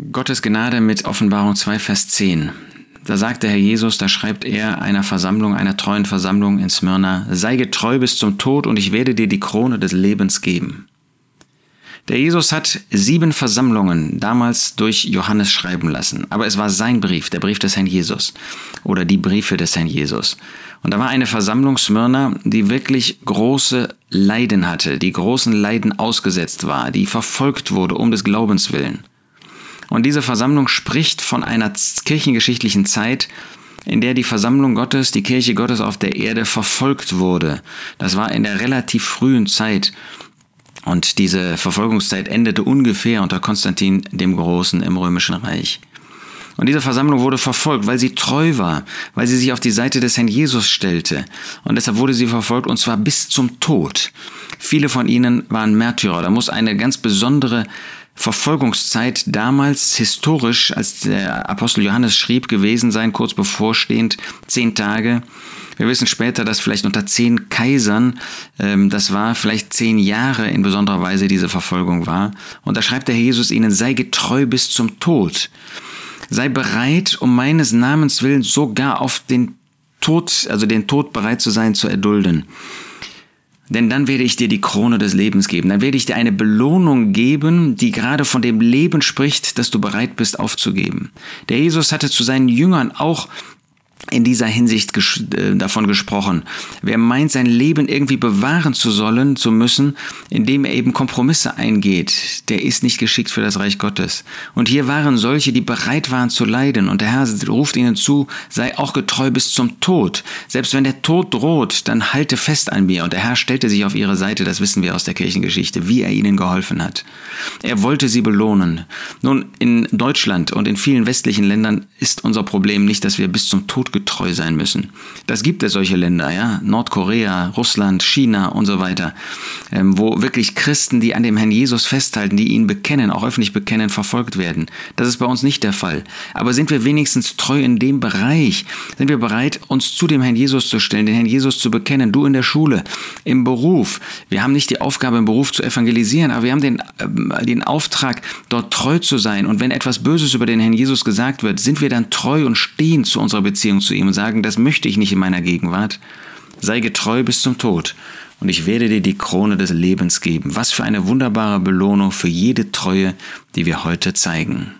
Gottes Gnade mit Offenbarung 2, Vers 10. Da sagt der Herr Jesus, da schreibt er einer Versammlung, einer treuen Versammlung in Smyrna, sei getreu bis zum Tod und ich werde dir die Krone des Lebens geben. Der Jesus hat sieben Versammlungen damals durch Johannes schreiben lassen, aber es war sein Brief, der Brief des Herrn Jesus oder die Briefe des Herrn Jesus. Und da war eine Versammlung Smyrna, die wirklich große Leiden hatte, die großen Leiden ausgesetzt war, die verfolgt wurde um des Glaubens willen. Und diese Versammlung spricht von einer kirchengeschichtlichen Zeit, in der die Versammlung Gottes, die Kirche Gottes auf der Erde verfolgt wurde. Das war in der relativ frühen Zeit. Und diese Verfolgungszeit endete ungefähr unter Konstantin dem Großen im Römischen Reich. Und diese Versammlung wurde verfolgt, weil sie treu war, weil sie sich auf die Seite des Herrn Jesus stellte. Und deshalb wurde sie verfolgt, und zwar bis zum Tod. Viele von ihnen waren Märtyrer. Da muss eine ganz besondere Verfolgungszeit damals historisch, als der Apostel Johannes schrieb, gewesen sein, kurz bevorstehend, zehn Tage. Wir wissen später, dass vielleicht unter zehn Kaisern, ähm, das war vielleicht zehn Jahre in besonderer Weise diese Verfolgung war. Und da schreibt der Herr Jesus ihnen, sei getreu bis zum Tod. Sei bereit, um meines Namens willen sogar auf den Tod, also den Tod bereit zu sein, zu erdulden. Denn dann werde ich dir die Krone des Lebens geben. Dann werde ich dir eine Belohnung geben, die gerade von dem Leben spricht, das du bereit bist aufzugeben. Der Jesus hatte zu seinen Jüngern auch in dieser Hinsicht ges äh, davon gesprochen. Wer meint, sein Leben irgendwie bewahren zu sollen, zu müssen, indem er eben Kompromisse eingeht, der ist nicht geschickt für das Reich Gottes. Und hier waren solche, die bereit waren zu leiden. Und der Herr ruft ihnen zu, sei auch getreu bis zum Tod. Selbst wenn der Tod droht, dann halte fest an mir. Und der Herr stellte sich auf ihre Seite, das wissen wir aus der Kirchengeschichte, wie er ihnen geholfen hat. Er wollte sie belohnen. Nun, in Deutschland und in vielen westlichen Ländern ist unser Problem nicht, dass wir bis zum Tod getreu sein müssen. Das gibt es solche Länder, ja, Nordkorea, Russland, China und so weiter, ähm, wo wirklich Christen, die an dem Herrn Jesus festhalten, die ihn bekennen, auch öffentlich bekennen, verfolgt werden. Das ist bei uns nicht der Fall. Aber sind wir wenigstens treu in dem Bereich? Sind wir bereit, uns zu dem Herrn Jesus zu stellen, den Herrn Jesus zu bekennen? Du in der Schule, im Beruf. Wir haben nicht die Aufgabe, im Beruf zu evangelisieren, aber wir haben den, äh, den Auftrag, dort treu zu sein. Und wenn etwas Böses über den Herrn Jesus gesagt wird, sind wir dann treu und stehen zu unserer Beziehung zu ihm und sagen, das möchte ich nicht in meiner Gegenwart. Sei getreu bis zum Tod und ich werde dir die Krone des Lebens geben. Was für eine wunderbare Belohnung für jede Treue, die wir heute zeigen.